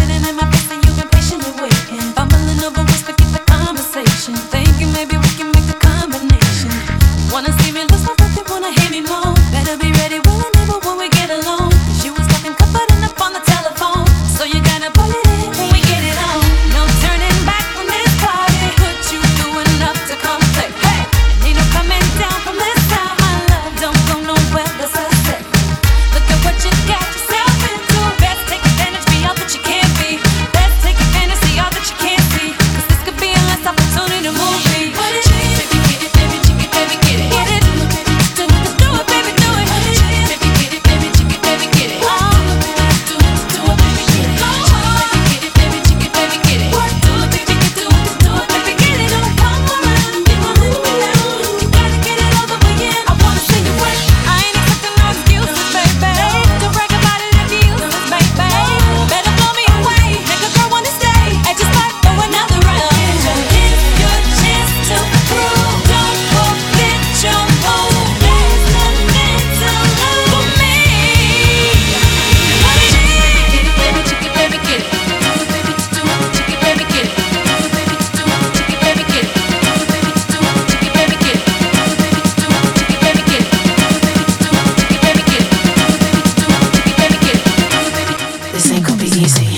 sitting in my place and you've been patiently waiting. Fumbling over words to keep the conversation. Thinking maybe. this ain't gonna be easy.